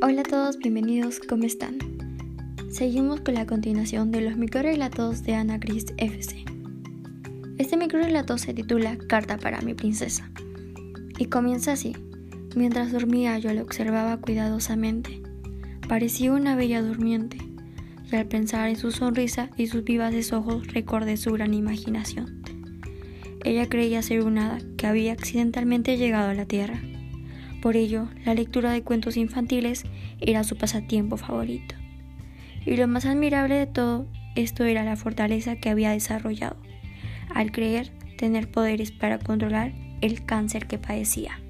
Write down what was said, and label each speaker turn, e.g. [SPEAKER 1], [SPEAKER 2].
[SPEAKER 1] Hola a todos, bienvenidos, ¿cómo están? Seguimos con la continuación de los microrelatos de Ana Christ FC. Este microrelato se titula Carta para mi princesa y comienza así. Mientras dormía yo la observaba cuidadosamente. Parecía una bella durmiente y al pensar en su sonrisa y sus vivaces ojos recordé su gran imaginación. Ella creía ser un hada que había accidentalmente llegado a la Tierra por ello, la lectura de cuentos infantiles era su pasatiempo favorito. Y lo más admirable de todo esto era la fortaleza que había desarrollado, al creer tener poderes para controlar el cáncer que padecía.